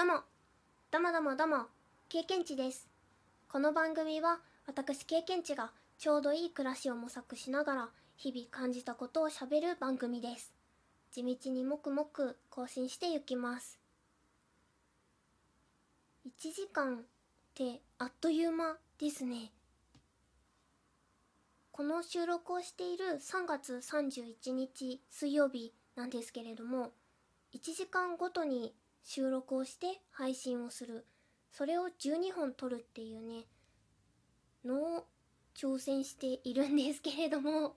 どうも、どうもどうもどうも、経験値です。この番組は私経験値がちょうどいい暮らしを模索しながら日々感じたことをしゃべる番組です。地道にもくもく更新していきます。1時間ってあっという間ですね。この収録をしている3月31日水曜日なんですけれども1時間ごとに収録をして配信をする。それを12本撮るっていうねのを挑戦しているんですけれども。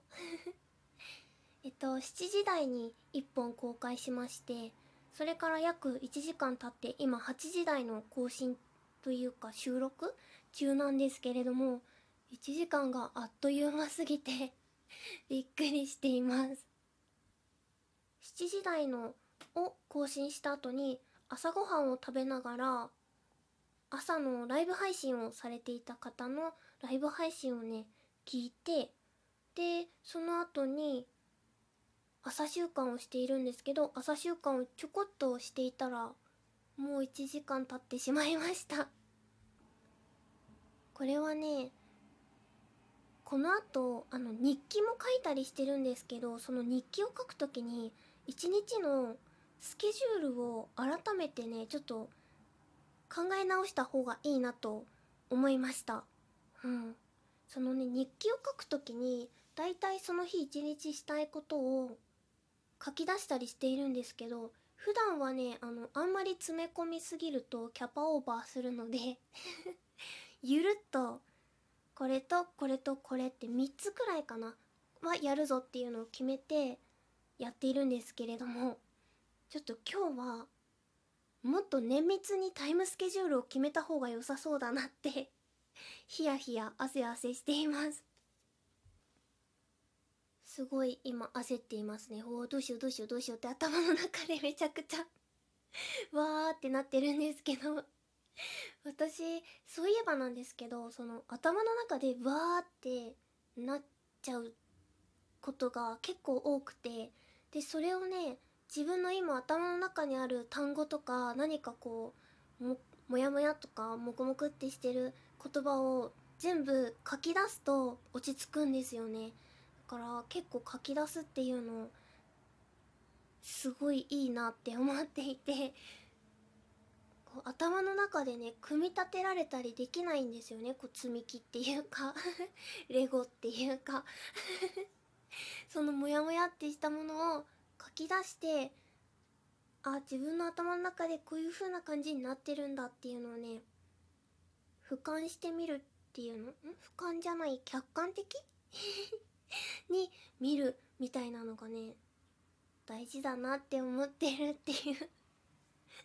えっと7時台に1本公開しましてそれから約1時間経って今8時台の更新というか収録中なんですけれども1時間があっという間すぎて びっくりしています。7時台のを更新した後に朝ごはんを食べながら朝のライブ配信をされていた方のライブ配信をね聞いてでその後に朝習慣をしているんですけど朝習慣をちょこっとしていたらもう1時間経ってしまいました。これはねこの後あの日記も書いたりしてるんですけどその日記を書くときに一日のスケジュールを改めてねちょっと考え直した方がいいなと思いました。うん。そのね日記を書くときにだいたいその日一日したいことを書き出したりしているんですけど普段はねあのあんまり詰め込みすぎるとキャパオーバーするので ゆるっとこれとこれとこれって3つくらいかなはやるぞっていうのを決めてやっているんですけれどもちょっと今日はもっと綿密にタイムスケジュールを決めた方が良さそうだなってヒヤヒヤ汗汗しています。すごい今焦っていますね。おおどうしようどうしようどうしようって頭の中でめちゃくちゃわーってなってるんですけど。私そういえばなんですけどその頭の中でわーってなっちゃうことが結構多くて。でそれをね自分の今頭の中にある単語とか何かこうももやもやとかもくもくってしてる言葉を全部書き出すと落ち着くんですよね。だから結構書き出すっていうのすごいいいなって思っていて頭の中でね組み立てられたりできないんですよね。こう積み木っていうか レゴっていうか。そのモヤモヤってしたものを書き出してあ自分の頭の中でこういう風な感じになってるんだっていうのをね俯瞰してみるっていうの？ん？俯瞰じゃない客観的？に見るみたいなのがね大事だなって思ってるっていう。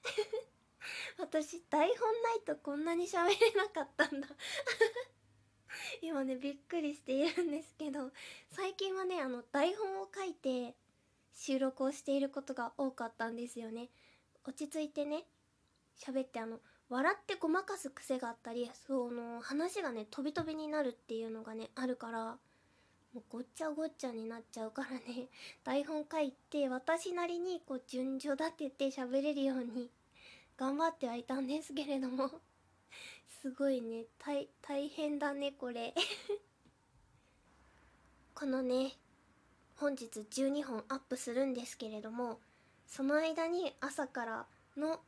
私台本ないとこんなに喋れなかったんだ。今ねびっくりしているんですけど最近はねあの台本を書いて収録をしていることが多かったんですよね。落ち着いてね喋ってあの笑ってごまかす癖があったりその話がね飛び飛びになるっていうのがねあるからもうごっちゃごっちゃになっちゃうからね 台本書いて私なりにこう順序立てて喋れるように頑張ってはいたんですけれどもすごいね大大変だねこれ。このね本日12本アップするんですけれどもその間に朝からの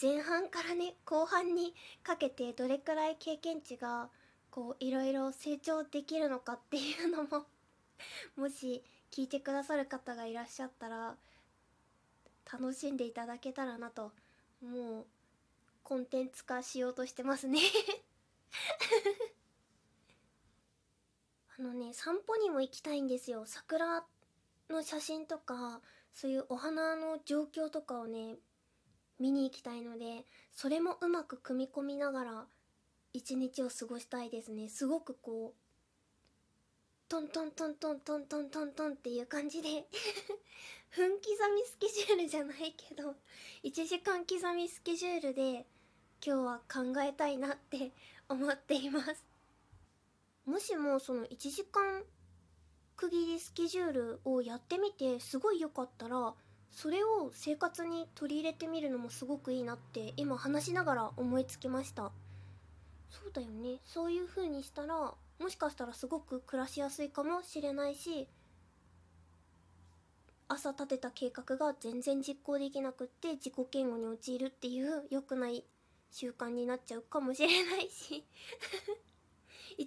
前半からね後半にかけてどれくらい経験値がこういろいろ成長できるのかっていうのももし聞いてくださる方がいらっしゃったら楽しんでいただけたらなともうコンテンツ化しようとしてますね。のね散歩にも行きたいんですよ。桜の写真とかそういうお花の状況とかをね見に行きたいのでそれもうまく組み込みながら一日を過ごしたいですね。すごくこうトントントントントントントントンっていう感じで 分刻みスケジュールじゃないけど1時間刻みスケジュールで今日は考えたいなって思っています。もしもその1時間区切りスケジュールをやってみてすごい良かったらそれを生活に取り入れてみるのもすごくいいなって今話しながら思いつきました。そうだよね。そういう風にしたらもしかしたらすごく暮らしやすいかもしれないし朝立てた計画が全然実行できなくって自己嫌悪に陥るっていう良くない習慣になっちゃうかもしれないし。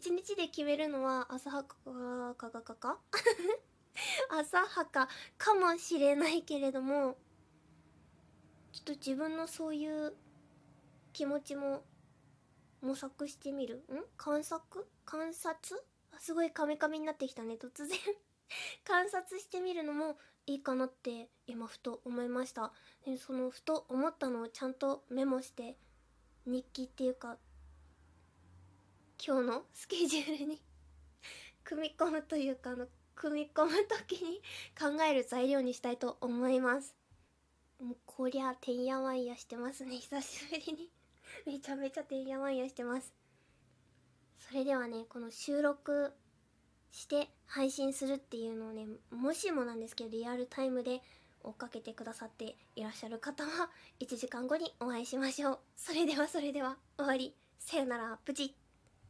一日で決めるのは浅はかかかかか？浅はかかもしれないけれどもちょっと自分のそういう気持ちも模索してみる？ん？観察？観察？あすごいカメカメになってきたね突然。観察してみるのもいいかなって今ふと思いました。でそのふと思ったのをちゃんとメモして日記っていうか今日のスケジュールに 組み込むというかあの組み込む時に考える材料にしたいと思います。もうこりゃてんやわんやしてますね。久しぶりに。めちゃめちゃてんやわんやしてます。それではねこの収録して配信するっていうのをねもしもなんですけどリアルタイムで追っかけてくださっていらっしゃる方は1時間後にお会いしましょう。それではそれでは終わり。さよなら。プチッ。